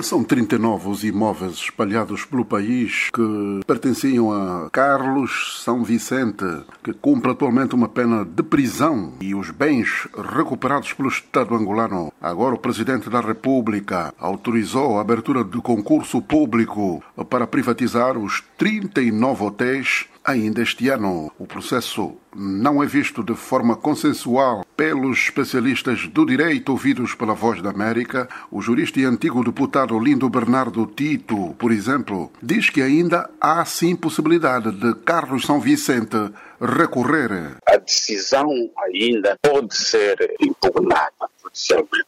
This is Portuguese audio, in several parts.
São 39 os imóveis espalhados pelo país que pertenciam a Carlos São Vicente, que cumpre atualmente uma pena de prisão, e os bens recuperados pelo Estado angolano. Agora, o Presidente da República autorizou a abertura de concurso público para privatizar os 39 hotéis Ainda este ano, o processo não é visto de forma consensual pelos especialistas do direito ouvidos pela Voz da América. O jurista e antigo deputado Lindo Bernardo Tito, por exemplo, diz que ainda há sim possibilidade de Carlos São Vicente recorrer. A decisão ainda pode ser impugnada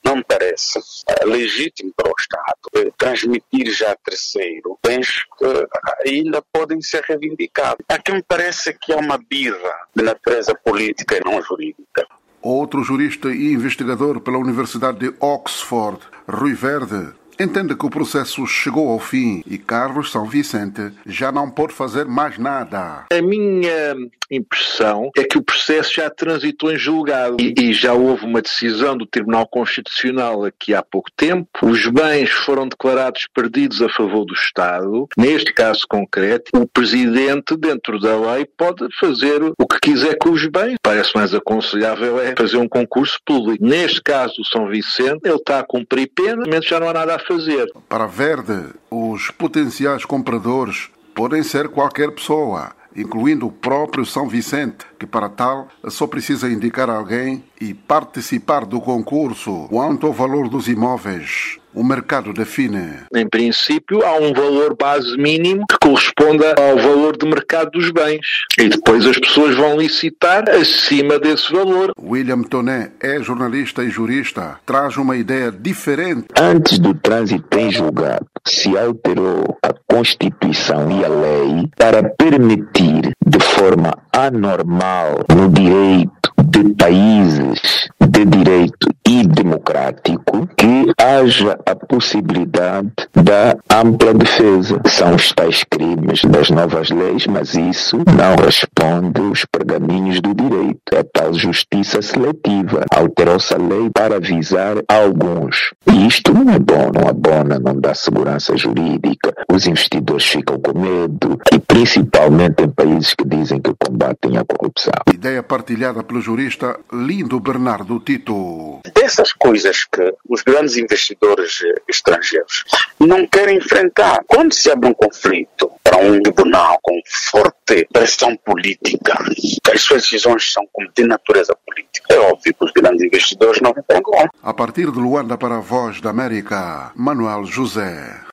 não parece legítimo para o Estado transmitir já a terceiro bens que ainda podem ser reivindicados. Aqui me parece que há uma birra de natureza política e não jurídica. Outro jurista e investigador pela Universidade de Oxford, Rui Verde, entende que o processo chegou ao fim e Carlos São Vicente já não pode fazer mais nada. A minha impressão é que o processo já transitou em julgado e, e, já houve uma decisão do Tribunal Constitucional aqui há pouco tempo. Os bens foram declarados perdidos a favor do Estado. Neste caso concreto, o Presidente, dentro da lei, pode fazer o que quiser com os bens. Parece mais aconselhável é fazer um concurso público. Neste caso, o São Vicente, ele está a cumprir pena, mas já não há nada a fazer. Para Verde, os potenciais compradores podem ser qualquer pessoa incluindo o próprio São Vicente, que para tal só precisa indicar alguém e participar do concurso. Quanto ao valor dos imóveis, o mercado define? Em princípio, há um valor base mínimo que corresponda ao valor de mercado dos bens. E depois as pessoas vão licitar acima desse valor. William Toné é jornalista e jurista. Traz uma ideia diferente. Antes do trânsito em julgado, se alterou a Constituição e a lei para permitir de forma anormal no direito de países democrático que haja a possibilidade da ampla defesa. São os tais crimes das novas leis, mas isso não responde os pergaminhos do direito. É tal justiça seletiva. Alterou-se a lei para avisar alguns. E isto não é bom, não abona, não dá segurança jurídica. Os investidores ficam com medo e principalmente em países que dizem que combatem a corrupção. Ideia partilhada pelo jurista Lindo Bernardo Tito. Dessas coisas que os grandes investidores estrangeiros não querem enfrentar. Quando se abre um conflito para um tribunal com forte pressão política, as suas decisões são de natureza política, é óbvio que os grandes investidores não vão. A partir de Luanda para a Voz da América, Manuel José.